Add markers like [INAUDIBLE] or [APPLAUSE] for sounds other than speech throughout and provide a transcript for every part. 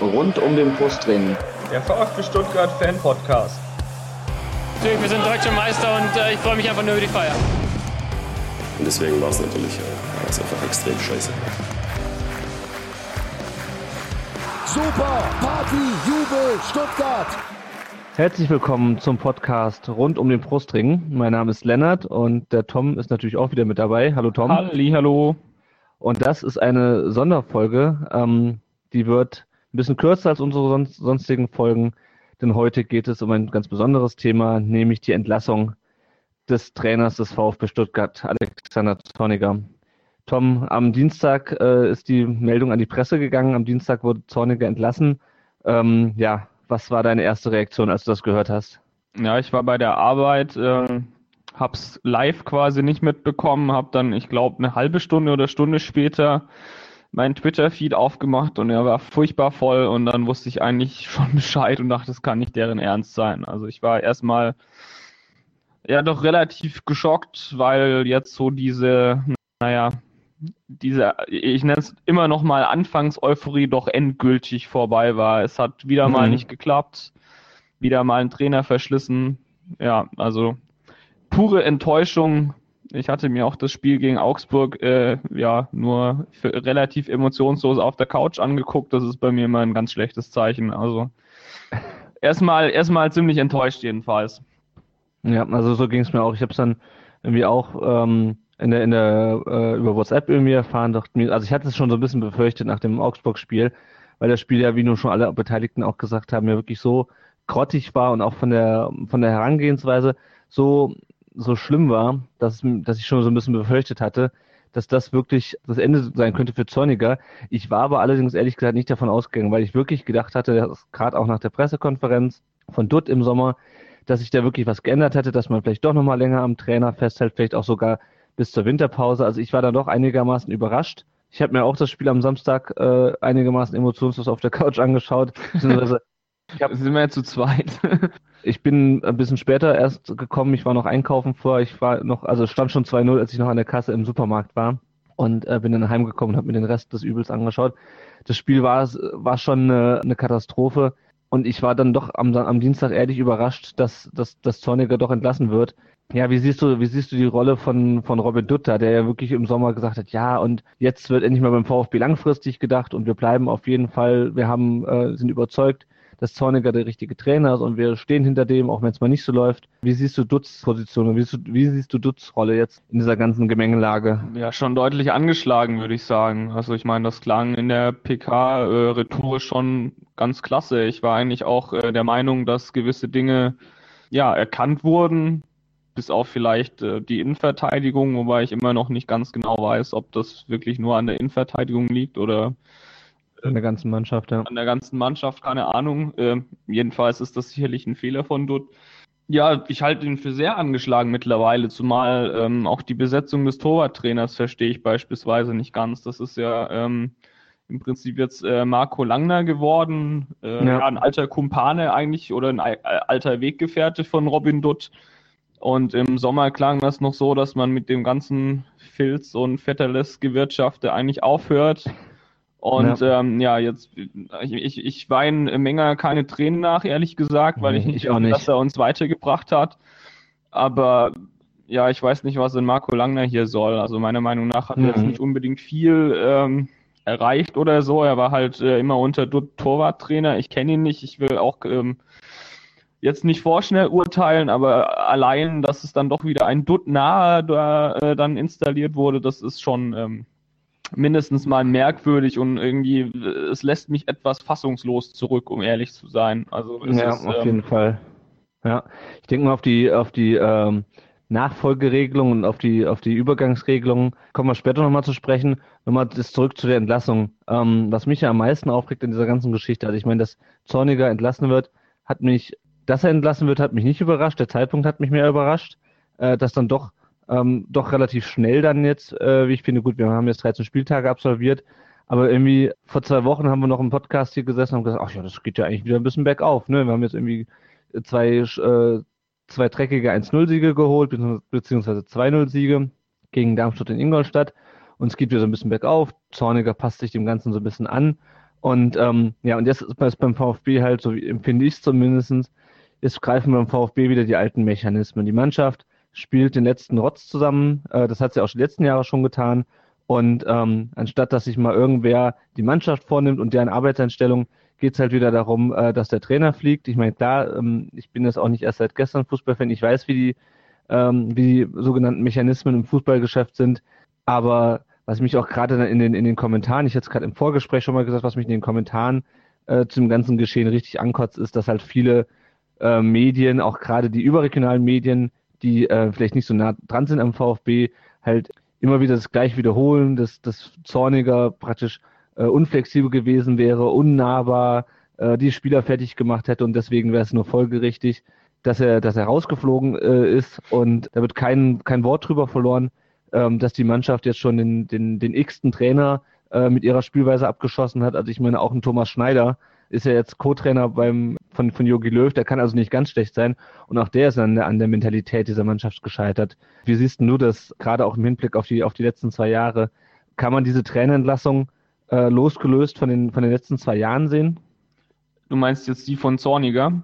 rund um den Brustring. Der VfB Stuttgart Fan Podcast. Natürlich, wir sind deutsche Meister und äh, ich freue mich einfach nur über die Feier. Und deswegen war es natürlich äh, war's einfach extrem scheiße. Super Party, Jubel, Stuttgart. Herzlich willkommen zum Podcast rund um den Brustring. Mein Name ist Lennart und der Tom ist natürlich auch wieder mit dabei. Hallo Tom. Halli, hallo. Und das ist eine Sonderfolge. Ähm, die wird bisschen kürzer als unsere son sonstigen Folgen, denn heute geht es um ein ganz besonderes Thema, nämlich die Entlassung des Trainers des VfB Stuttgart, Alexander Zorniger. Tom, am Dienstag äh, ist die Meldung an die Presse gegangen. Am Dienstag wurde Zorniger entlassen. Ähm, ja, was war deine erste Reaktion, als du das gehört hast? Ja, ich war bei der Arbeit, äh, hab's live quasi nicht mitbekommen, hab dann, ich glaube, eine halbe Stunde oder Stunde später meinen Twitter-Feed aufgemacht und er war furchtbar voll und dann wusste ich eigentlich [LAUGHS] schon Bescheid und dachte, das kann nicht deren Ernst sein. Also ich war erstmal ja doch relativ geschockt, weil jetzt so diese, naja, diese, ich nenne es immer noch mal Anfangs-Euphorie doch endgültig vorbei war. Es hat wieder mhm. mal nicht geklappt, wieder mal ein Trainer verschlissen. Ja, also pure Enttäuschung. Ich hatte mir auch das Spiel gegen Augsburg äh, ja nur relativ emotionslos auf der Couch angeguckt. Das ist bei mir immer ein ganz schlechtes Zeichen. Also erstmal erstmal ziemlich enttäuscht jedenfalls. Ja, also so ging es mir auch. Ich habe es dann irgendwie auch ähm, in der, in der äh, über WhatsApp irgendwie erfahren, dachte also ich hatte es schon so ein bisschen befürchtet nach dem Augsburg-Spiel, weil das Spiel ja, wie nun schon alle Beteiligten auch gesagt haben, ja wirklich so grottig war und auch von der von der Herangehensweise so so schlimm war, dass, dass ich schon so ein bisschen befürchtet hatte, dass das wirklich das Ende sein könnte für Zorniger. Ich war aber allerdings ehrlich gesagt nicht davon ausgegangen, weil ich wirklich gedacht hatte, gerade auch nach der Pressekonferenz von Dutt im Sommer, dass sich da wirklich was geändert hätte, dass man vielleicht doch nochmal länger am Trainer festhält, vielleicht auch sogar bis zur Winterpause. Also ich war da doch einigermaßen überrascht. Ich habe mir auch das Spiel am Samstag äh, einigermaßen emotionslos auf der Couch [LAUGHS] angeschaut. Ich hab, sind wir ja zu zweit. [LAUGHS] ich bin ein bisschen später erst gekommen. Ich war noch einkaufen vor. Ich war noch, also stand schon 2-0, als ich noch an der Kasse im Supermarkt war. Und äh, bin dann heimgekommen und habe mir den Rest des Übels angeschaut. Das Spiel war, war schon eine, eine Katastrophe. Und ich war dann doch am, am Dienstag ehrlich überrascht, dass, dass, dass Zorniger doch entlassen wird. Ja, wie siehst du, wie siehst du die Rolle von, von Robin Dutter, der ja wirklich im Sommer gesagt hat, ja, und jetzt wird endlich mal beim VfB langfristig gedacht und wir bleiben auf jeden Fall, wir haben, äh, sind überzeugt, dass Zorniger der richtige Trainer ist und wir stehen hinter dem, auch wenn es mal nicht so läuft. Wie siehst du Dutz Position und wie siehst du, wie siehst du Dutz Rolle jetzt in dieser ganzen Gemengelage? Ja, schon deutlich angeschlagen, würde ich sagen. Also ich meine, das klang in der PK äh, schon ganz klasse. Ich war eigentlich auch äh, der Meinung, dass gewisse Dinge ja erkannt wurden, bis auf vielleicht äh, die Innenverteidigung, wobei ich immer noch nicht ganz genau weiß, ob das wirklich nur an der Innenverteidigung liegt oder an der ganzen Mannschaft, ja. An der ganzen Mannschaft, keine Ahnung. Äh, jedenfalls ist das sicherlich ein Fehler von Dutt. Ja, ich halte ihn für sehr angeschlagen mittlerweile, zumal ähm, auch die Besetzung des Torwarttrainers verstehe ich beispielsweise nicht ganz. Das ist ja ähm, im Prinzip jetzt äh, Marco Langner geworden, äh, ja. ja. ein alter Kumpane eigentlich oder ein alter Weggefährte von Robin Dutt. Und im Sommer klang das noch so, dass man mit dem ganzen Filz und Vetterles Gewirtschafte eigentlich aufhört. Und ja, ähm, ja jetzt, ich, ich, ich weine Menger keine Tränen nach, ehrlich gesagt, weil ich nicht, ich finde, dass er uns weitergebracht hat. Aber ja, ich weiß nicht, was in Marco Langner hier soll. Also meiner Meinung nach hat mhm. er jetzt nicht unbedingt viel ähm, erreicht oder so. Er war halt äh, immer unter Torwarttrainer. Ich kenne ihn nicht. Ich will auch ähm, jetzt nicht vorschnell urteilen, aber allein, dass es dann doch wieder ein Dutt nahe da äh, dann installiert wurde, das ist schon ähm, mindestens mal merkwürdig und irgendwie, es lässt mich etwas fassungslos zurück, um ehrlich zu sein. Also ja, ist, auf ähm, jeden Fall. Ja, ich denke mal auf die auf die ähm, Nachfolgeregelung und auf die auf die Übergangsregelung kommen wir später nochmal zu sprechen. Nochmal das zurück zu der Entlassung. Ähm, was mich ja am meisten aufregt in dieser ganzen Geschichte, also ich meine, dass Zorniger entlassen wird, hat mich dass er entlassen wird, hat mich nicht überrascht. Der Zeitpunkt hat mich mehr überrascht, äh, dass dann doch ähm, doch relativ schnell dann jetzt, äh, wie ich finde, gut, wir haben jetzt 13 Spieltage absolviert, aber irgendwie vor zwei Wochen haben wir noch im Podcast hier gesessen und gesagt, ach ja, das geht ja eigentlich wieder ein bisschen bergauf. Ne? Wir haben jetzt irgendwie zwei, äh, zwei dreckige 1-0-Siege geholt, beziehungsweise 2-0-Siege gegen Darmstadt in Ingolstadt. Und es geht wieder so ein bisschen bergauf. Zorniger passt sich dem Ganzen so ein bisschen an. Und ähm, ja, und jetzt ist es beim VfB halt, so empfinde ich es zumindest, jetzt greifen beim VfB wieder die alten Mechanismen. Die Mannschaft spielt den letzten Rotz zusammen, äh, das hat sie auch die letzten Jahre schon getan. Und ähm, anstatt dass sich mal irgendwer die Mannschaft vornimmt und deren Arbeitseinstellung, geht es halt wieder darum, äh, dass der Trainer fliegt. Ich meine, klar, ähm, ich bin jetzt auch nicht erst seit gestern Fußballfan, ich weiß, wie die, ähm, wie die sogenannten Mechanismen im Fußballgeschäft sind, aber was mich auch gerade in den, in den Kommentaren, ich hatte es gerade im Vorgespräch schon mal gesagt, was mich in den Kommentaren äh, zum ganzen Geschehen richtig ankotzt, ist, dass halt viele äh, Medien, auch gerade die überregionalen Medien, die äh, vielleicht nicht so nah dran sind am VfB, halt immer wieder das gleich wiederholen, dass das Zorniger praktisch äh, unflexibel gewesen wäre, unnahbar, äh, die Spieler fertig gemacht hätte und deswegen wäre es nur folgerichtig, dass er, dass er rausgeflogen äh, ist und da wird kein, kein Wort drüber verloren, ähm, dass die Mannschaft jetzt schon den, den, den x-ten Trainer äh, mit ihrer Spielweise abgeschossen hat. Also ich meine, auch ein Thomas Schneider ist ja jetzt Co-Trainer beim von von Jogi Löw, der kann also nicht ganz schlecht sein und auch der ist an der, an der Mentalität dieser Mannschaft gescheitert. Wie siehst du das gerade auch im Hinblick auf die auf die letzten zwei Jahre? Kann man diese Trainerentlassung äh, losgelöst von den von den letzten zwei Jahren sehen? Du meinst jetzt die von Zorniger?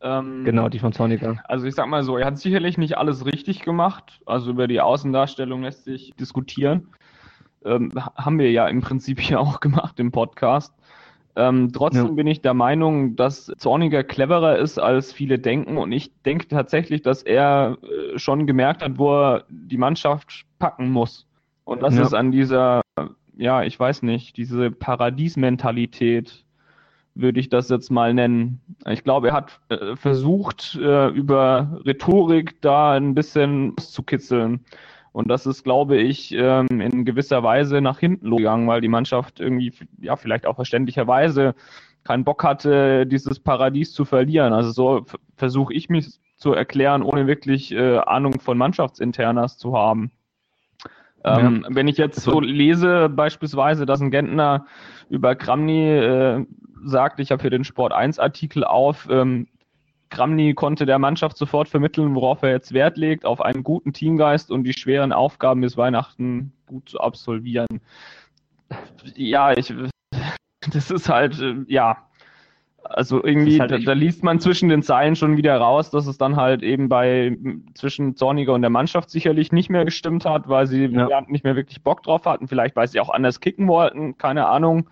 Ähm, genau, die von Zorniger. Also ich sag mal so, er hat sicherlich nicht alles richtig gemacht. Also über die Außendarstellung lässt sich diskutieren. Ähm, haben wir ja im Prinzip hier [LAUGHS] auch gemacht im Podcast. Ähm, trotzdem ja. bin ich der Meinung, dass Zorniger cleverer ist, als viele denken. Und ich denke tatsächlich, dass er äh, schon gemerkt hat, wo er die Mannschaft packen muss. Und das ja. ist an dieser, ja, ich weiß nicht, diese Paradiesmentalität würde ich das jetzt mal nennen. Ich glaube, er hat äh, versucht, äh, über Rhetorik da ein bisschen zu kitzeln. Und das ist, glaube ich, ähm, in gewisser Weise nach hinten gegangen, weil die Mannschaft irgendwie, ja, vielleicht auch verständlicherweise keinen Bock hatte, dieses Paradies zu verlieren. Also so versuche ich mich zu erklären, ohne wirklich äh, Ahnung von Mannschaftsinternas zu haben. Ähm, ja. Wenn ich jetzt so lese, beispielsweise, dass ein Gentner über Kramny äh, sagt, ich habe hier den Sport 1 Artikel auf, ähm, Kramny konnte der Mannschaft sofort vermitteln, worauf er jetzt Wert legt, auf einen guten Teamgeist und die schweren Aufgaben bis Weihnachten gut zu absolvieren. Ja, ich, [LAUGHS] das ist halt, äh, ja, also irgendwie, halt da, da, liest man zwischen den Zeilen schon wieder raus, dass es dann halt eben bei zwischen Zorniger und der Mannschaft sicherlich nicht mehr gestimmt hat, weil sie ja. nicht mehr wirklich Bock drauf hatten, vielleicht weil sie auch anders kicken wollten, keine Ahnung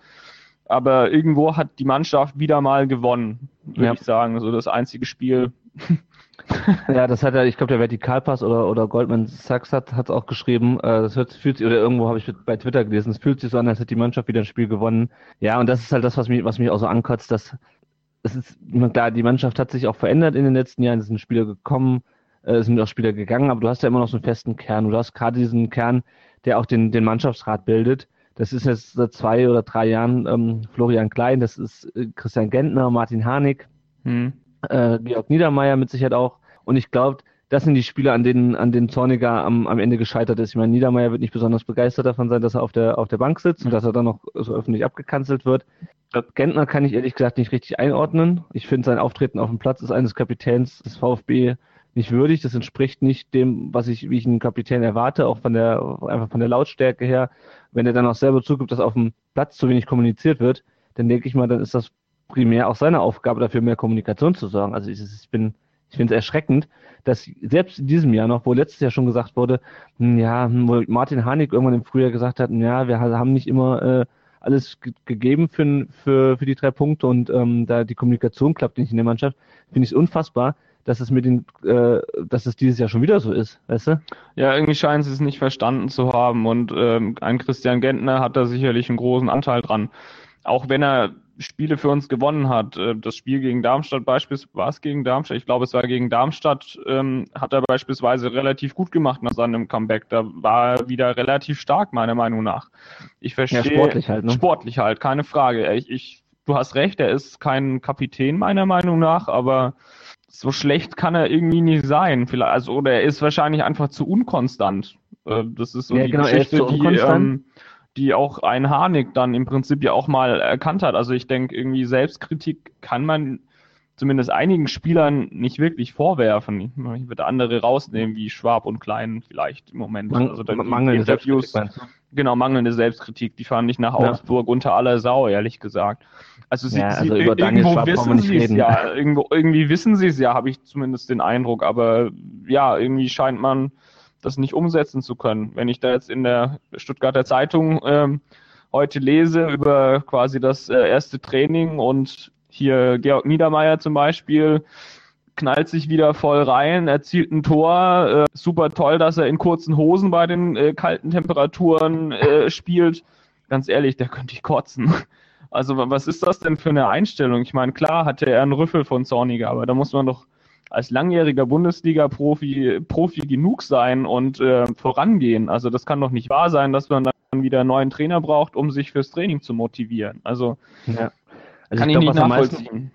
aber irgendwo hat die Mannschaft wieder mal gewonnen, würde ja. ich sagen. So das einzige Spiel. [LAUGHS] ja, das hat er, ich glaube, der Vertikalpass oder, oder Goldman Sachs hat es auch geschrieben. Äh, das hört, fühlt sich, oder irgendwo habe ich bei Twitter gelesen, es fühlt sich so an, als hätte die Mannschaft wieder ein Spiel gewonnen. Ja, und das ist halt das, was mich, was mich auch so ankotzt, dass es ist, klar, die Mannschaft hat sich auch verändert in den letzten Jahren, es sind Spieler gekommen, äh, es sind auch Spieler gegangen, aber du hast ja immer noch so einen festen Kern. Du hast gerade diesen Kern, der auch den, den Mannschaftsrat bildet. Das ist jetzt seit zwei oder drei Jahren ähm, Florian Klein, das ist äh, Christian Gentner, Martin Harnik, hm. äh, Georg Niedermeyer mit Sicherheit auch. Und ich glaube, das sind die Spieler, an denen, an denen Zorniger am, am Ende gescheitert ist. Ich meine, Niedermeyer wird nicht besonders begeistert davon sein, dass er auf der, auf der Bank sitzt und dass er dann noch so öffentlich abgekanzelt wird. Gentner kann ich ehrlich gesagt nicht richtig einordnen. Ich finde, sein Auftreten auf dem Platz ist eines Kapitäns des VfB nicht würdig. Das entspricht nicht dem, was ich, wie ich einen Kapitän erwarte, auch von der, einfach von der Lautstärke her. Wenn er dann auch selber zugibt, dass auf dem Platz zu wenig kommuniziert wird, dann denke ich mal, dann ist das primär auch seine Aufgabe, dafür mehr Kommunikation zu sorgen. Also ich, ich bin, ich finde es erschreckend, dass selbst in diesem Jahr noch, wo letztes Jahr schon gesagt wurde, hm, ja, hm, wo Martin Hanig irgendwann im Frühjahr gesagt hat, hm, ja, wir haben nicht immer äh, alles gegeben für, für, für die drei Punkte und ähm, da die Kommunikation klappt nicht in der Mannschaft, finde ich es unfassbar, dass es mit den, äh, dass es dieses Jahr schon wieder so ist, weißt du? Ja, irgendwie scheinen sie es nicht verstanden zu haben und ähm, ein Christian Gentner hat da sicherlich einen großen Anteil dran. Auch wenn er Spiele für uns gewonnen hat. Äh, das Spiel gegen Darmstadt beispielsweise, war es gegen Darmstadt? Ich glaube, es war gegen Darmstadt, ähm, hat er beispielsweise relativ gut gemacht nach seinem Comeback. Da war er wieder relativ stark, meiner Meinung nach. Ich verstehe. Ja, sportlich halt, ne? Sportlich halt, keine Frage. Ich, ich, du hast recht, er ist kein Kapitän, meiner Meinung nach, aber so schlecht kann er irgendwie nicht sein. Vielleicht, also, oder er ist wahrscheinlich einfach zu unkonstant. Äh, das ist so ja, die genau, Geschichte, die, ähm, die auch ein Harnik dann im Prinzip ja auch mal erkannt hat. Also ich denke, irgendwie Selbstkritik kann man zumindest einigen Spielern nicht wirklich vorwerfen. Ich würde andere rausnehmen, wie Schwab und Klein vielleicht im Moment. Man, also dann mangelnde Interviews, Selbstkritik, genau, mangelnde Selbstkritik, die fand ich nach Ja. Augsburg unter aller Sau, ehrlich gesagt. Also sie, Ja, sie also über Daniel irgendwo wissen sie es ja, irgendwo, irgendwie wissen sie es ja, habe ich zumindest den Eindruck, aber ja, irgendwie scheint man das nicht umsetzen zu können. Wenn ich da jetzt in der Stuttgarter Zeitung ähm, heute lese über quasi das äh, erste Training und hier Georg Niedermeyer zum Beispiel knallt sich wieder voll rein, erzielt ein Tor, äh, super toll, dass er in kurzen Hosen bei den äh, kalten Temperaturen äh, spielt. Ganz ehrlich, da könnte ich kotzen. Also wa- was ist das denn für eine Einstellung? Ich meine, klar hatte er einen Rüffel von Zorniger, aber da muss man doch als langjähriger Bundesliga-Profi Profi genug sein und äh, vorangehen. Also das kann doch nicht wahr sein, dass man dann wieder einen neuen Trainer braucht, um sich fürs Training zu motivieren. Also Ja. Also kann ich ich, glaube, nicht am meisten, nachvollziehen.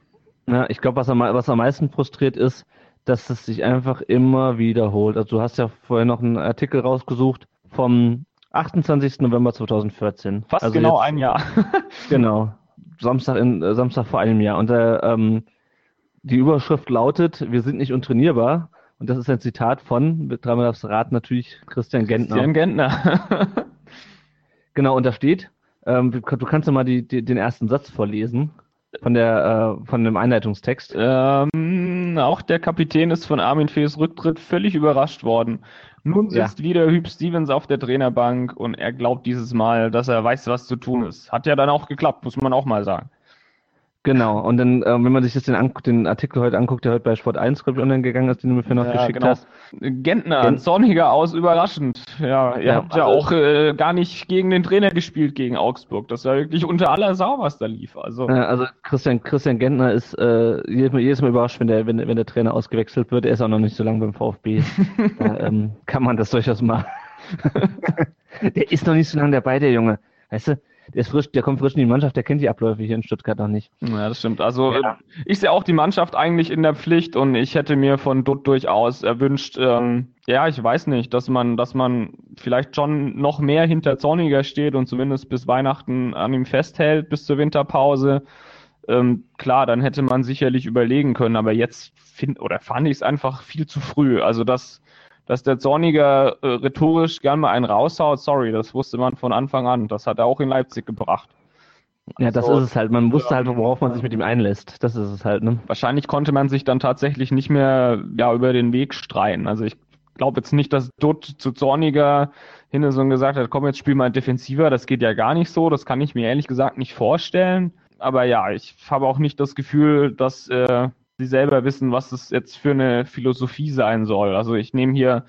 ja, ich glaube, was am, was am meisten frustriert ist, dass es sich einfach immer wiederholt. Also du hast ja vorher noch einen Artikel rausgesucht vom 28. November 2014. Fast also genau jetzt- ein Jahr. [LAUGHS] [LAUGHS] Genau. Samstag in äh, Samstag vor einem Jahr. Und äh, ähm, die Überschrift lautet, wir sind nicht untrainierbar. Und das ist ein Zitat von, dreimal aufs Rad natürlich, Christian Gentner. Christian Gentner. [LAUGHS] Genau, und da steht, ähm, du kannst ja mal die, die, den ersten Satz vorlesen von der äh, von dem Einleitungstext. ähm, auch der Kapitän ist von Armin Fees Rücktritt völlig überrascht worden. Nun Ja. sitzt wieder Hüb Stevens auf der Trainerbank und er glaubt dieses Mal, dass er weiß, was zu tun ist. Hat ja dann auch geklappt, muss man auch mal sagen. Genau, und dann, äh, wenn man sich das den, anguckt, den Artikel heute anguckt, der heute bei Sport 1, glaube ich, online gegangen ist, den du mir für noch Ja, geschickt genau. hast. Gentner, Gent- Zorniger aus, überraschend. Ja, ihr Ja, habt ja auch äh, gar nicht gegen den Trainer gespielt, gegen Augsburg. Das war wirklich unter aller Sau, was da lief. Also, Äh, also Christian, Christian Gentner ist äh, jedes, Mal, jedes Mal überrascht, wenn der, wenn, wenn der Trainer ausgewechselt wird. Er ist auch noch nicht so lange beim VfB. [LAUGHS] da ähm, kann man das durchaus mal. [LAUGHS] der ist noch nicht so lange dabei, der Junge. Weißt du, der ist frisch, der kommt frisch in die Mannschaft, der kennt die Abläufe hier in Stuttgart noch nicht. Ja, das stimmt. Also Ja. ich sehe auch die Mannschaft eigentlich in der Pflicht und ich hätte mir von Dutt durchaus erwünscht, ähm, ja, ich weiß nicht, dass man, dass man vielleicht schon noch mehr hinter Zorniger steht und zumindest bis Weihnachten an ihm festhält, bis zur Winterpause. Ähm, klar, dann hätte man sicherlich überlegen können, aber jetzt find oder fand ich es einfach viel zu früh. Also dass, dass der Zorniger äh, rhetorisch gern mal einen raushaut, sorry, das wusste man von Anfang an. Das hat er auch in Leipzig gebracht. Ja, das So. ist es halt. Man wusste halt, worauf man sich mit ihm einlässt. Das ist es halt, ne? wahrscheinlich konnte man sich dann tatsächlich nicht mehr ja, über den Weg streiten. Also ich glaube jetzt nicht, dass Dutt zu Zorniger Hinneson gesagt hat, komm, jetzt spiel mal defensiver. Das geht ja gar nicht so. Das kann ich mir ehrlich gesagt nicht vorstellen. Aber ja, ich habe auch nicht das Gefühl, dass äh, sie selber wissen, was es jetzt für eine Philosophie sein soll. Also ich nehme hier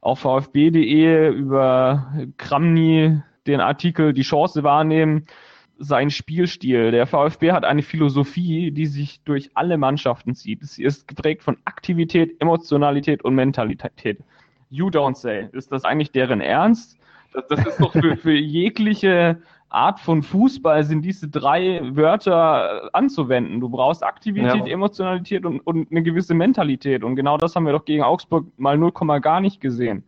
auf vfb.de über Kramny den Artikel Die Chance wahrnehmen sein Spielstil. Der VfB hat eine Philosophie, die sich durch alle Mannschaften zieht. Sie ist geprägt von Aktivität, Emotionalität und Mentalität. You don't say. Ist das eigentlich deren Ernst? Das, das ist doch für, für jegliche Art von Fußball sind diese drei Wörter äh, anzuwenden. Du brauchst Aktivität, Ja. Emotionalität und, und eine gewisse Mentalität. Und genau das haben wir doch gegen Augsburg mal 0, gar nicht gesehen.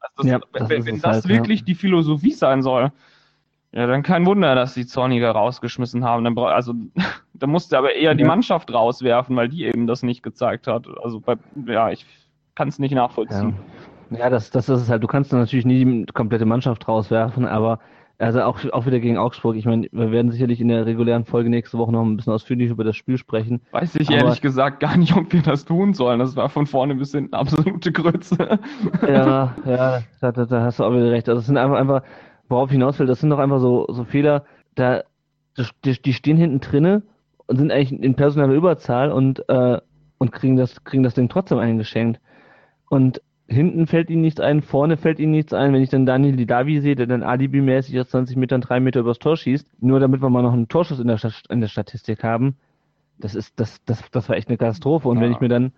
Also das, Ja, das wenn wenn es das halt, ja. wirklich die Philosophie sein soll, ja, dann kein Wunder, dass die Zorniger rausgeschmissen haben. Dann, also, [LAUGHS] da musste aber eher die Ja. Mannschaft rauswerfen, weil die eben das nicht gezeigt hat. Also, bei, ja, ich kann es nicht nachvollziehen. Ja, ja das, das ist es halt. Du kannst dann natürlich nie die komplette Mannschaft rauswerfen, aber also auch, auch wieder gegen Augsburg. Ich meine, wir werden sicherlich in der regulären Folge nächste Woche noch ein bisschen ausführlich über das Spiel sprechen. Weiß ich ehrlich gesagt gar nicht, ob wir das tun sollen. Das war von vorne bis hinten absolute Grütze. Ja, ja, da, da, da hast du auch wieder recht. Also es sind einfach, einfach, worauf ich hinaus will, das sind doch einfach so, so Fehler, da, die, die stehen hinten drinne und sind eigentlich in personeller Überzahl und, äh, und kriegen das, kriegen das Ding trotzdem eingeschenkt. Und hinten fällt ihnen nichts ein, vorne fällt ihnen nichts ein. Wenn ich dann Daniel Didavi sehe, der dann alibimäßig aus 20 Metern drei Meter übers Tor schießt, nur damit wir mal noch einen Torschuss in der, in der Statistik haben, das ist, das, das, das war echt eine Katastrophe. Und wenn Ja. ich mir dann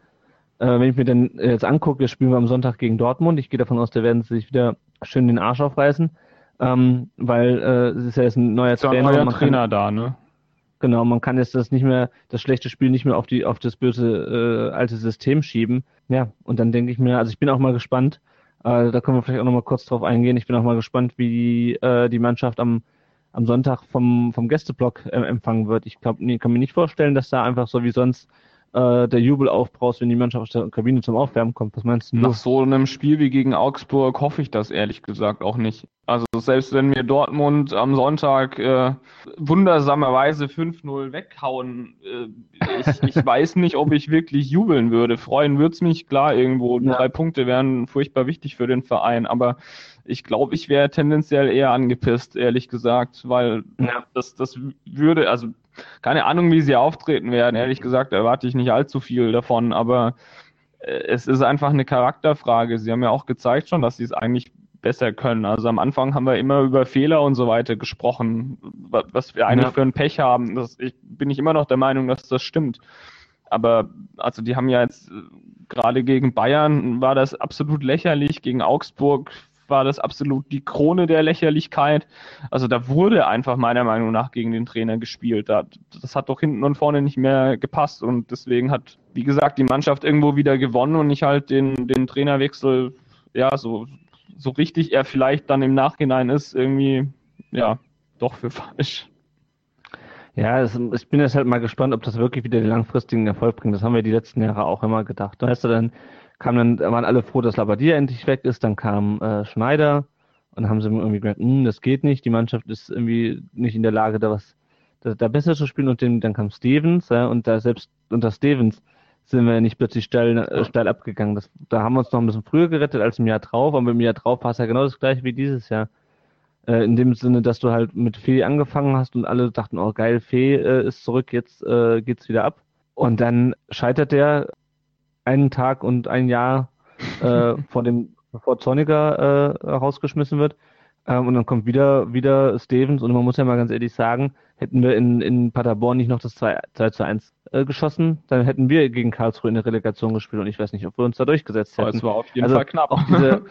äh, wenn ich mir dann jetzt angucke, das spielen wir am Sonntag gegen Dortmund. Ich gehe davon aus, da werden sie sich wieder schön den Arsch aufreißen, ähm, weil äh, es ist ja jetzt ein neuer Ist ja ein Trainer. neuer Trainer da, ne? Genau, man kann jetzt das nicht mehr, das schlechte Spiel nicht mehr auf die, auf das böse äh, alte System schieben. Ja, und dann denke ich mir, also ich bin auch mal gespannt. Äh, da können wir vielleicht auch noch mal kurz drauf eingehen. Ich bin auch mal gespannt, wie äh, die Mannschaft am am Sonntag vom, vom Gästeblock äh, empfangen wird. Ich glaub, nee, kann mir nicht vorstellen, dass da einfach so wie sonst äh, der Jubel aufbraust, wenn die Mannschaft aus der Kabine zum Aufwärmen kommt. Was meinst du? Nach so einem Spiel wie gegen Augsburg hoffe ich das ehrlich gesagt auch nicht. Also selbst wenn mir Dortmund am Sonntag äh, wundersamerweise 5-0 weghauen, äh, ich, ich [LAUGHS] weiß nicht, ob ich wirklich jubeln würde. Freuen würde es mich, klar, irgendwo Ja. drei Punkte wären furchtbar wichtig für den Verein, aber ich glaube, ich wäre tendenziell eher angepisst, ehrlich gesagt, weil Ja. das, das würde, also keine Ahnung, wie sie auftreten werden. Ehrlich gesagt erwarte ich nicht allzu viel davon, aber äh, es ist einfach eine Charakterfrage. Sie haben ja auch gezeigt schon, dass sie es eigentlich besser können. Also am Anfang haben wir immer über Fehler und so weiter gesprochen, wa- was wir eigentlich Ja. für ein Pech haben. Das, ich bin ich immer noch der Meinung, dass das stimmt. Aber also die haben ja jetzt äh, gerade gegen Bayern war das absolut lächerlich, gegen Augsburg war das absolut die Krone der Lächerlichkeit. Also da wurde einfach meiner Meinung nach gegen den Trainer gespielt. Da, das hat doch hinten und vorne nicht mehr gepasst und deswegen hat, wie gesagt, die Mannschaft irgendwo wieder gewonnen und ich halt den, den Trainerwechsel, ja, so, so richtig er vielleicht dann im Nachhinein ist, irgendwie, ja, doch für falsch. Ja, es, ich bin jetzt halt mal gespannt, ob das wirklich wieder den langfristigen Erfolg bringt. Das haben wir die letzten Jahre auch immer gedacht. Weißt du, dann kam dann, waren alle froh, dass Labadia endlich weg ist, dann kam äh, Schneider und haben sie irgendwie gemerkt, "Hm, das geht nicht, die Mannschaft ist irgendwie nicht in der Lage, da was da, da besser zu spielen und den, dann kam Stevens, ja, und da selbst unter Stevens sind wir nicht plötzlich steil, äh, steil abgegangen. Das, da haben wir uns noch ein bisschen früher gerettet als im Jahr drauf, aber im Jahr drauf war es ja genau das gleiche wie dieses Jahr. Äh, in dem Sinne, dass du halt mit Fee angefangen hast und alle dachten, oh geil, Fee äh, ist zurück, jetzt äh, geht's wieder ab. Und dann scheitert der einen Tag und ein Jahr äh, [LAUGHS] vor dem, bevor Zorniger äh, rausgeschmissen wird. Ähm, und dann kommt wieder, wieder Stevens und man muss ja mal ganz ehrlich sagen, hätten wir in, in Paderborn nicht noch das 2, 2 zu 1 äh, geschossen, dann hätten wir gegen Karlsruhe in der Relegation gespielt und ich weiß nicht, ob wir uns da durchgesetzt Aber hätten. es war auf jeden Also Fall knapp. Diese,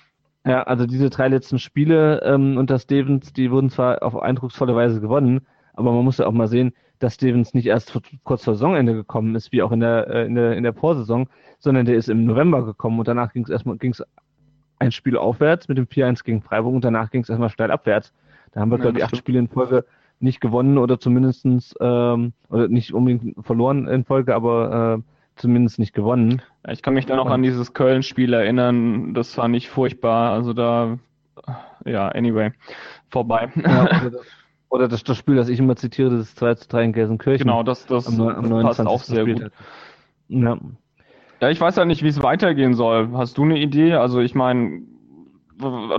[LAUGHS] ja, also diese drei letzten Spiele ähm, unter Stevens, die wurden zwar auf eindrucksvolle Weise gewonnen, aber man muss ja auch mal sehen, dass Stevens nicht erst kurz vor Saisonende gekommen ist, wie auch in der, äh, in der, in der Vorsaison, sondern der ist im November gekommen und danach ging es erstmal ging's ein Spiel aufwärts mit dem 4-1 gegen Freiburg und danach ging es erstmal steil abwärts. Da haben wir, Ja, glaube ich, acht. Spiele in Folge nicht gewonnen oder zumindestens ähm, oder nicht unbedingt verloren in Folge, aber äh, zumindest nicht gewonnen. Ich kann mich da noch an dieses Köln-Spiel erinnern, das fand ich furchtbar. Also da, ja, anyway, vorbei. Ja, oder das, oder das, das Spiel, das ich immer zitiere, das ist 2 zu 3 in Gelsenkirchen. Genau, das, das am, am passt 29. auch sehr gut. Spieltag. Ja. Ja, ich weiß ja nicht, wie es weitergehen soll. Hast du eine Idee? Also ich meine,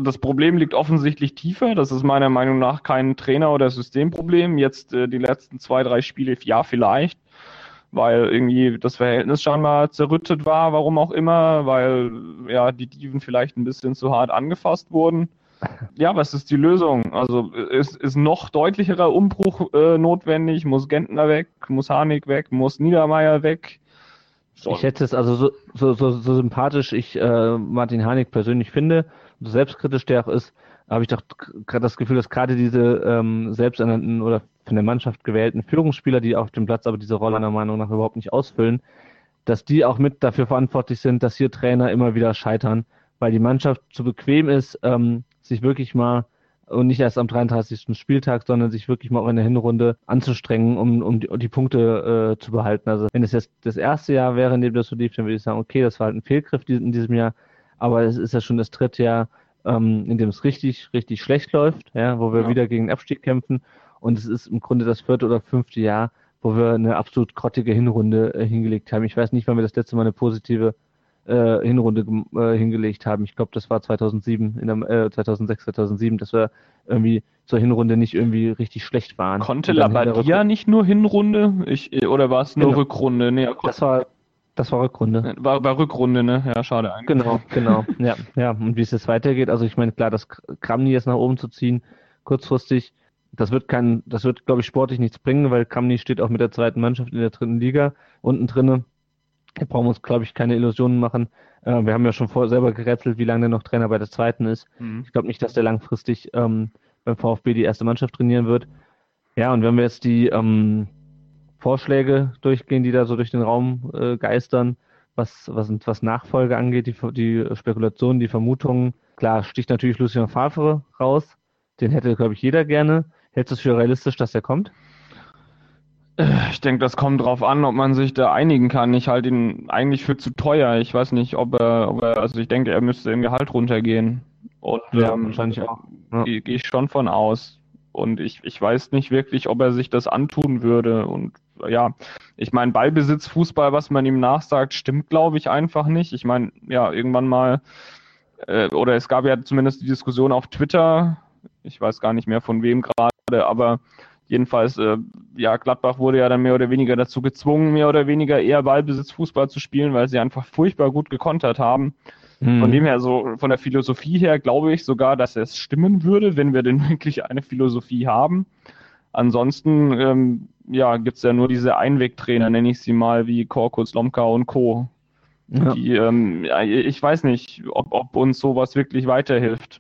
das Problem liegt offensichtlich tiefer. Das ist meiner Meinung nach kein Trainer- oder Systemproblem. Jetzt äh, die letzten zwei, drei Spiele, ja, vielleicht, weil irgendwie das Verhältnis scheinbar zerrüttet war, warum auch immer, weil ja die Dieven vielleicht ein bisschen zu hart angefasst wurden. Ja, was ist die Lösung? Also ist, ist noch deutlicherer Umbruch äh, notwendig? Muss Gentner weg? Muss Harnik weg? Muss Niedermeyer weg? Ich hätte es also so, so, so, so sympathisch ich äh, Martin Harnik persönlich finde, so selbstkritisch der auch ist, habe ich doch gerade das Gefühl, dass gerade diese ähm, selbsternannten oder von der Mannschaft gewählten Führungsspieler, die auf dem Platz aber diese Rolle meiner Meinung nach überhaupt nicht ausfüllen, dass die auch mit dafür verantwortlich sind, dass hier Trainer immer wieder scheitern, weil die Mannschaft zu bequem ist, ähm, sich wirklich mal und nicht erst am 33. Spieltag, sondern sich wirklich mal auch in der Hinrunde anzustrengen, um, um, die, um die Punkte äh, zu behalten. Also wenn es jetzt das erste Jahr wäre, in dem das so lief, dann würde ich sagen, okay, das war halt ein Fehlgriff in diesem Jahr, aber es ist ja schon das dritte Jahr, ähm, in dem es richtig, richtig schlecht läuft, ja, wo wir Ja. wieder gegen den Abstieg kämpfen und es ist im Grunde das vierte oder fünfte Jahr, wo wir eine absolut grottige Hinrunde äh, hingelegt haben. Ich weiß nicht, wann wir das letzte Mal eine positive äh, Hinrunde äh, hingelegt haben. Ich glaube, das war 2007, in der, äh, 2006, 2007, dass wir irgendwie zur Hinrunde nicht irgendwie richtig schlecht waren. Konnte Labadia nicht nur Hinrunde? Ich, oder war es nur Genau. Rückrunde? Nee, Das war, das war Rückrunde. war, war Rückrunde, ne? Ja, schade eigentlich. Genau, genau. Ja, ja. Und wie es jetzt weitergeht, also ich meine, klar, das Kramni jetzt nach oben zu ziehen, kurzfristig, das wird kein, das wird, glaube ich, sportlich nichts bringen, weil Kramni steht auch mit der zweiten Mannschaft in der dritten Liga unten drinne. Da brauchen wir uns, glaube ich, keine Illusionen machen. Äh, wir haben ja schon vor, selber gerätselt, wie lange der noch Trainer bei der zweiten ist. Mhm. Ich glaube nicht, dass der langfristig ähm, beim VfB die erste Mannschaft trainieren wird. Ja, und wenn wir jetzt die ähm, Vorschläge durchgehen, die da so durch den Raum äh, geistern, was, was, was Nachfolge angeht, die, die Spekulationen, die Vermutungen, klar, sticht natürlich Lucien Favre raus. Den hätte, glaube ich, jeder gerne. Hältst du es für realistisch, dass er kommt? Ich denke, das kommt drauf an, ob man sich da einigen kann. Ich halte ihn eigentlich für zu teuer. Ich weiß nicht, ob er, ob er also ich denke, er müsste im Gehalt runtergehen. Und Ja, ähm, wahrscheinlich auch. Ja. gehe geh ich schon von aus. Und ich, ich weiß nicht wirklich, ob er sich das antun würde. Und ja, ich meine, Ballbesitz, Fußball, was man ihm nachsagt, stimmt, glaube ich, einfach nicht. Ich meine, ja, irgendwann mal, äh, oder es gab ja zumindest die Diskussion auf Twitter, ich weiß gar nicht mehr von wem gerade, aber jedenfalls, äh, ja, Gladbach wurde ja dann mehr oder weniger dazu gezwungen, mehr oder weniger eher Ballbesitz, Fußball zu spielen, weil sie einfach furchtbar gut gekontert haben. Mhm. Von dem her, so von der Philosophie her, glaube ich sogar, dass es stimmen würde, wenn wir denn [LAUGHS] wirklich eine Philosophie haben. Ansonsten, ähm, ja, gibt's ja nur diese Einwegtrainer, nenne ich sie mal, wie Korkut, Lomka und Co. Ja. Die, ähm, ja, ich weiß nicht, ob, ob uns sowas wirklich weiterhilft.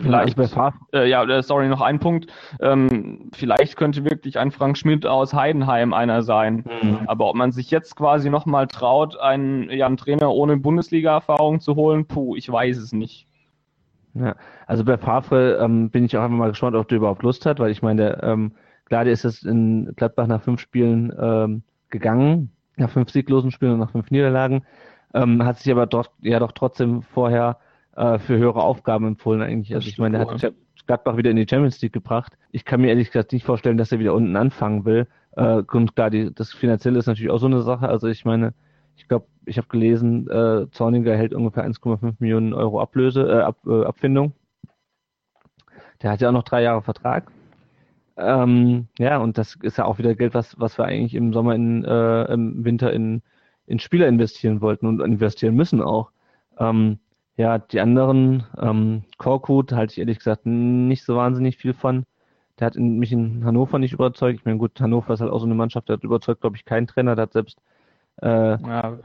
Vielleicht, Also äh, ja, äh, sorry, noch ein Punkt. Ähm, vielleicht könnte wirklich ein Frank Schmidt aus Heidenheim einer sein. Mhm. Aber ob man sich jetzt quasi nochmal traut, einen, ja, einen Trainer ohne Bundesliga-Erfahrung zu holen, puh, ich weiß es nicht. Ja, also bei Favre ähm, bin ich auch einfach mal gespannt, ob der überhaupt Lust hat, weil ich meine, der, ähm, klar, der ist jetzt in Gladbach nach fünf Spielen ähm, gegangen, nach fünf sieglosen Spielen und nach fünf Niederlagen, ähm, hat sich aber dort ja doch trotzdem vorher äh, für höhere Aufgaben empfohlen eigentlich. Also ich meine, der hat Gladbach wieder in die Champions League gebracht. Ich kann mir ehrlich gesagt nicht vorstellen, dass er wieder unten anfangen will. Äh, und klar, die, das Finanzielle ist natürlich auch so eine Sache. Also ich meine, ich glaube, ich habe gelesen, äh, Zorniger hält ungefähr 1,5 Millionen Euro Ablöse, äh, Ab, äh, Abfindung. Der hat ja auch noch drei Jahre Vertrag. Ähm, ja, und das ist ja auch wieder Geld, was, was wir eigentlich im Sommer, in, äh, im Winter in, in Spieler investieren wollten und investieren müssen auch. Ähm, ja, die anderen, ähm, Korkut halte ich ehrlich gesagt nicht so wahnsinnig viel von. Der hat in, mich in Hannover nicht überzeugt. Ich meine, gut, Hannover ist halt auch so eine Mannschaft, der hat überzeugt, glaube ich, keinen Trainer. Der hat selbst äh, Ja,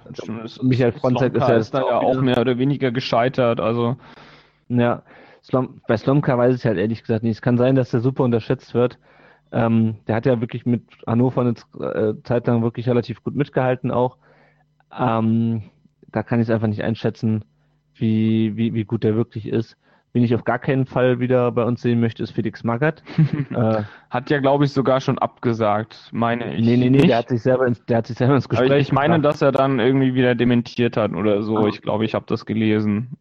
Michael Fronzek ist ja ist da ja auch mehr oder weniger gescheitert. Also, Ja, Slom, bei Slomka weiß ich halt ehrlich gesagt nicht. Es kann sein, dass der super unterschätzt wird. Ähm, der hat ja wirklich mit Hannover eine äh, Zeit lang wirklich relativ gut mitgehalten auch. Ähm, da kann ich es einfach nicht einschätzen, wie, wie, wie gut der wirklich ist. Wen ich auf gar keinen Fall wieder bei uns sehen möchte, ist Felix Magath. [LAUGHS] äh, hat ja, glaube ich, sogar schon abgesagt, meine ich. nee, nee, nee, nicht. der hat sich selber ins, der hat sich selber ins Aber Gespräch ich, ich meine, gebracht. dass er dann irgendwie wieder dementiert hat oder so. Ah. Ich glaube, ich habe das gelesen.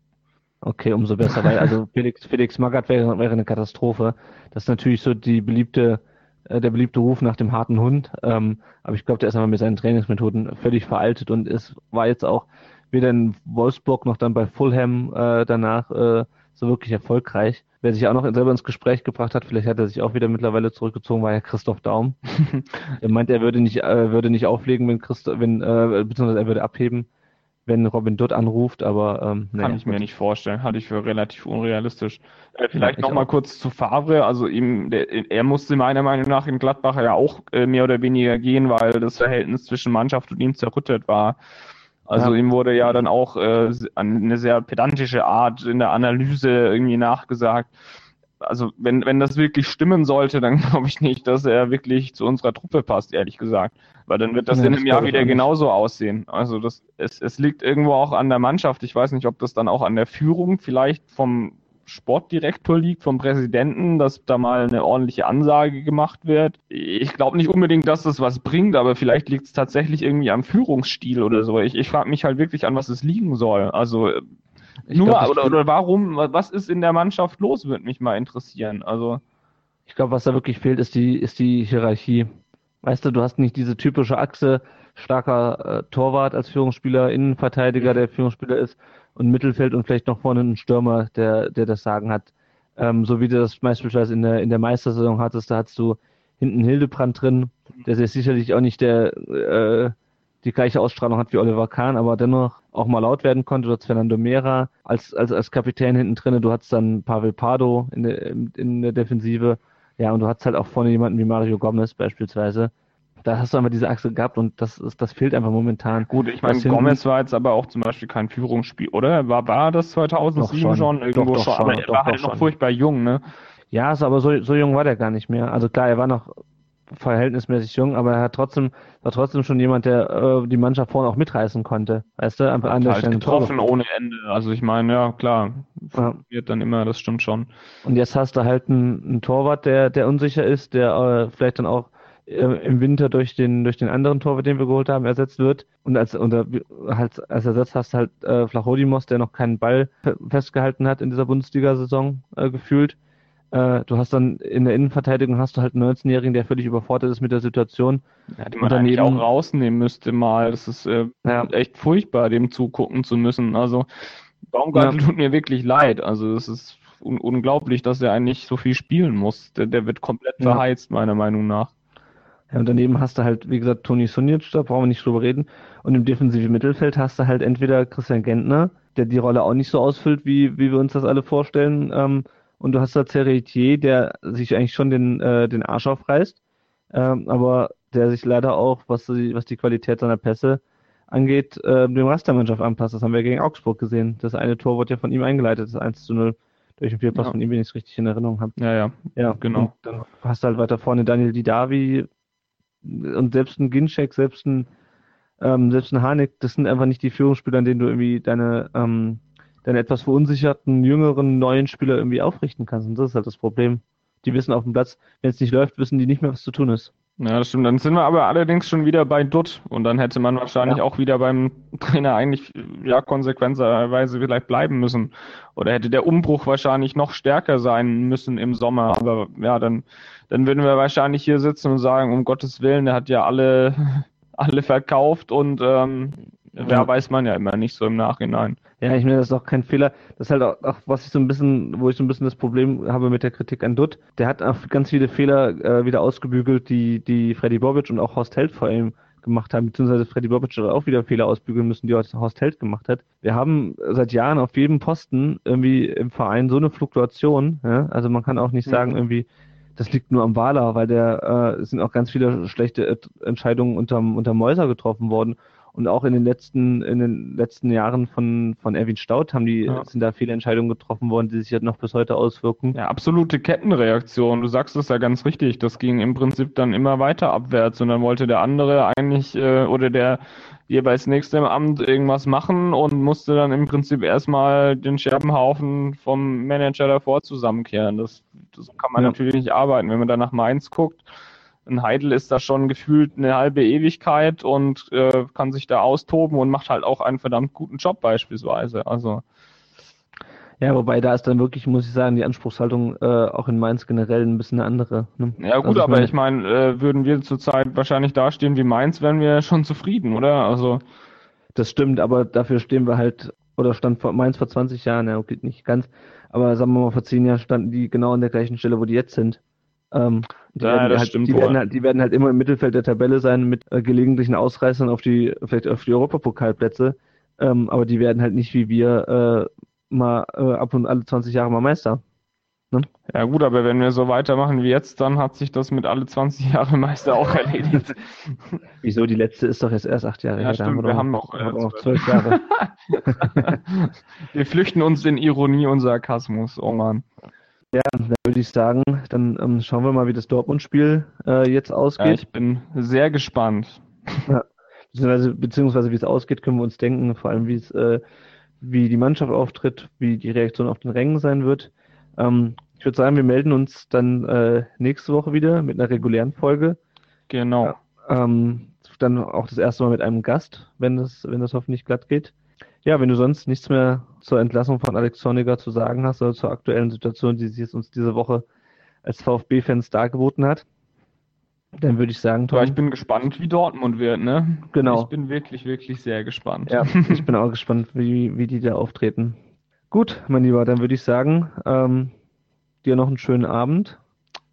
Okay, umso besser, weil also [LAUGHS] Felix, Felix Magath wäre, wäre eine Katastrophe. Das ist natürlich so die beliebte, äh, der beliebte Ruf nach dem harten Hund. Ähm, aber ich glaube, der ist einfach mit seinen Trainingsmethoden völlig veraltet und es war jetzt auch weder in Wolfsburg noch dann bei Fulham äh, danach äh, so wirklich erfolgreich. Wer sich auch noch selber ins Gespräch gebracht hat, vielleicht hat er sich auch wieder mittlerweile zurückgezogen, war ja Christoph Daum. [LAUGHS] er meint, er würde nicht, äh, würde nicht auflegen, wenn Christoph, wenn, äh, beziehungsweise er würde abheben, wenn Robin Dutt anruft, aber ähm, Kann naja, ich mir nicht vorstellen. Halte ich für relativ unrealistisch. Äh, vielleicht ich noch mal auch. kurz zu Favre. Also ihm, der, er musste meiner Meinung nach in Gladbach ja auch äh, mehr oder weniger gehen, weil das Verhältnis zwischen Mannschaft und ihm zerrüttet war. Also Ja. ihm wurde ja dann auch äh, eine sehr pedantische Art in der Analyse irgendwie nachgesagt. Also wenn, wenn das wirklich stimmen sollte, dann [LAUGHS] glaube ich nicht, dass er wirklich zu unserer Truppe passt, ehrlich gesagt. Weil dann wird das Nee, in einem Jahr wieder genauso aussehen. Also das, es, es liegt irgendwo auch an der Mannschaft. Ich weiß nicht, ob das dann auch an der Führung vielleicht vom Sportdirektor liegt, vom Präsidenten, dass da mal eine ordentliche Ansage gemacht wird. Ich glaube nicht unbedingt, dass das was bringt, aber vielleicht liegt es tatsächlich irgendwie am Führungsstil oder so. Ich, ich frage mich halt wirklich an, was es liegen soll. Also äh, Ich nur glaub, oder, oder warum, was ist in der Mannschaft los, würde mich mal interessieren. Also Ich glaube, was da wirklich fehlt, ist die, ist die Hierarchie. Weißt du, du hast nicht diese typische Achse, starker äh, Torwart als Führungsspieler, Innenverteidiger, der Führungsspieler ist, und Mittelfeld und vielleicht noch vorne ein Stürmer, der, der das Sagen hat. Ähm, so wie du das beispielsweise in der, in der Meistersaison hattest, da hattest du hinten Hildebrand drin, der sehr sicherlich auch nicht der, äh, die gleiche Ausstrahlung hat wie Oliver Kahn, aber dennoch auch mal laut werden konnte. Du hattest Fernando Mera als, als, als Kapitän hinten drin, du hattest dann Pavel Pardo in der, in der Defensive. Ja, und du hattest halt auch vorne jemanden wie Mario Gomez beispielsweise. Da hast du einfach diese Achse gehabt und das ist, das fehlt einfach momentan. gut, ich meine, Gomez war jetzt aber auch zum Beispiel kein Führungsspiel, oder? War, war das 2007 Doch schon. schon? Irgendwo Doch, doch schon, aber er war halt noch schon. furchtbar jung, ne? Ja, ist aber so, so jung war der gar nicht mehr. Also klar, er war noch verhältnismäßig jung, aber er hat trotzdem, war trotzdem schon jemand, der äh, die Mannschaft vorne auch mitreißen konnte. Weißt du, einfach an der halt Stelle. getroffen ohne Ende. Also ich meine, ja, klar, Ja. wird dann immer, das stimmt schon. Und jetzt hast du halt einen, einen Torwart, der, der unsicher ist, der äh, vielleicht dann auch im Winter durch den, durch den anderen Torwart, den wir geholt haben, ersetzt wird. Und als, und, halt, als Ersatz hast du halt äh, Flachodimos, der noch keinen Ball festgehalten hat in dieser Bundesliga-Saison äh, gefühlt. Äh, du hast dann in der Innenverteidigung hast du halt einen 19-Jährigen, der völlig überfordert ist mit der Situation. Ja, den man daneben, eigentlich auch rausnehmen müsste mal. Das ist äh, ja. echt furchtbar, dem zugucken zu müssen. Also Baumgartel ja. tut mir wirklich leid. Also es ist un unglaublich, dass er eigentlich so viel spielen muss. Der, der wird komplett verheizt, meiner Meinung nach. Ja, und daneben hast du halt, wie gesagt, Toni Sunic, da brauchen wir nicht drüber reden. Und im defensiven Mittelfeld hast du halt entweder Christian Gentner, der die Rolle auch nicht so ausfüllt, wie, wie wir uns das alle vorstellen, ähm, und du hast da Cerretier, der sich eigentlich schon den, äh, den Arsch aufreißt, ähm, aber der sich leider auch, was die, was die Qualität seiner Pässe angeht, äh, dem Rest der Mannschaft anpasst. Das haben wir gegen Augsburg gesehen. Das eine Tor wurde ja von ihm eingeleitet, das 1 zu 0 durch den Fehlpass ja. von ihm, wenn ich es richtig in Erinnerung habe. Ja, ja. Ja, genau. Und dann hast du halt weiter vorne Daniel Didavi und selbst ein Ginczek, selbst ein, ähm, selbst ein Harnik, das sind einfach nicht die Führungsspieler, an denen du irgendwie deine ähm, deine etwas verunsicherten, jüngeren, neuen Spieler irgendwie aufrichten kannst. Und das ist halt das Problem. Die wissen auf dem Platz, wenn es nicht läuft, wissen die nicht mehr, was zu tun ist. Ja, das stimmt. Dann sind wir aber allerdings schon wieder bei Dutt und dann hätte man wahrscheinlich ja. auch wieder beim Trainer eigentlich ja konsequenterweise vielleicht bleiben müssen. Oder hätte der Umbruch wahrscheinlich noch stärker sein müssen im Sommer. Aber ja, dann, dann würden wir wahrscheinlich hier sitzen und sagen, um Gottes Willen, der hat ja alle, [LAUGHS] alle verkauft und ähm, ja, weiß man ja immer nicht so im Nachhinein. Ja, ich meine, das ist auch kein Fehler. Das ist halt auch, auch, was ich so ein bisschen, wo ich so ein bisschen das Problem habe mit der Kritik an Dutt. Der hat auch ganz viele Fehler äh, wieder ausgebügelt, die, die Freddy Bobic und auch Horst Held vor allem gemacht haben, beziehungsweise Freddy Bobic hat auch wieder Fehler ausbügeln müssen, die Horst Held gemacht hat. Wir haben seit Jahren auf jedem Posten irgendwie im Verein so eine Fluktuation. Ja? Also man kann auch nicht sagen, mhm. irgendwie, das liegt nur am Wahler, weil der äh, sind auch ganz viele schlechte Entscheidungen unterm, unter Mäuser getroffen worden. Und auch in den letzten, in den letzten Jahren von, von Erwin Staud haben die, ja. sind da viele Entscheidungen getroffen worden, die sich jetzt noch bis heute auswirken. Ja, absolute Kettenreaktion. Du sagst es ja ganz richtig. Das ging im Prinzip dann immer weiter abwärts und dann wollte der andere eigentlich, äh, oder der jeweils nächste im Amt irgendwas machen und musste dann im Prinzip erstmal den Scherbenhaufen vom Manager davor zusammenkehren. Das, das kann man ja. natürlich nicht arbeiten. Wenn man da nach Mainz guckt, ein Heidel ist da schon gefühlt eine halbe Ewigkeit und äh, kann sich da austoben und macht halt auch einen verdammt guten Job beispielsweise. Also ja, wobei da ist dann wirklich, muss ich sagen, die Anspruchshaltung äh, auch in Mainz generell ein bisschen eine andere. Ne? Ja gut, also, aber ich meine, äh, würden wir zurzeit wahrscheinlich dastehen wie Mainz, wären wir schon zufrieden, oder? Also das stimmt, aber dafür stehen wir halt, oder stand vor Mainz vor 20 Jahren, ja, okay, nicht ganz, aber sagen wir mal, vor 10 Jahren standen die genau an der gleichen Stelle, wo die jetzt sind. Ähm, die, ja, werden, halt, die, werden halt, die, werden halt, immer im Mittelfeld der Tabelle sein mit äh, gelegentlichen Ausreißern auf die, vielleicht auf die Europapokalplätze. Ähm, aber die werden halt nicht wie wir äh, mal äh, ab und alle 20 Jahre mal Meister. Ne? Ja gut, aber wenn wir so weitermachen wie jetzt, dann hat sich das mit alle 20 Jahre Meister auch erledigt. [LAUGHS] Wieso? Die letzte ist doch jetzt erst acht Jahre ja, her. Stimmt, wir, haben noch, äh, noch zwölf Jahre. [LAUGHS] wir flüchten uns in Ironie und Sarkasmus. Oh Mann. Ja, dann würde ich sagen, dann ähm, schauen wir mal, wie das Dortmund-Spiel äh, jetzt ausgeht. Ja, ich bin sehr gespannt. Ja, beziehungsweise, beziehungsweise wie es ausgeht, können wir uns denken, vor allem wie es, äh, wie die Mannschaft auftritt, wie die Reaktion auf den Rängen sein wird. Ähm, ich würde sagen, wir melden uns dann äh, nächste Woche wieder mit einer regulären Folge. Genau. Ja, ähm, dann auch das erste Mal mit einem Gast, wenn das, wenn das hoffentlich glatt geht. Ja, wenn du sonst nichts mehr zur Entlassung von Alex Zorniger zu sagen hast oder zur aktuellen Situation, die sich uns diese Woche als VfB-Fans dargeboten hat, dann würde ich sagen, Tom. Ja, ich bin gespannt, wie Dortmund wird, ne? Genau. Ich bin wirklich, wirklich sehr gespannt. Ja, [LAUGHS] ich bin auch gespannt, wie, wie die da auftreten. Gut, mein Lieber, dann würde ich sagen, ähm, dir noch einen schönen Abend.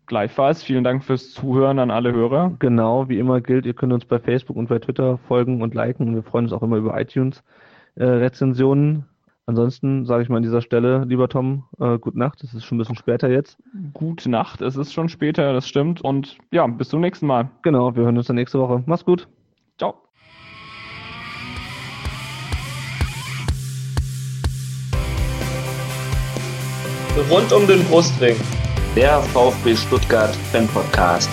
Gleichfalls, vielen Dank fürs Zuhören an alle Hörer. Genau, wie immer gilt, ihr könnt uns bei Facebook und bei Twitter folgen und liken und wir freuen uns auch immer über iTunes äh, Rezensionen. Ansonsten sage ich mal an dieser Stelle, lieber Tom, äh, gute Nacht. Es ist schon ein bisschen später jetzt. Gute Nacht, es ist schon später, das stimmt. Und ja, bis zum nächsten Mal. Genau, wir hören uns dann nächste Woche. Mach's gut. Ciao. Rund um den Brustring. Der VfB Stuttgart Fan Podcast.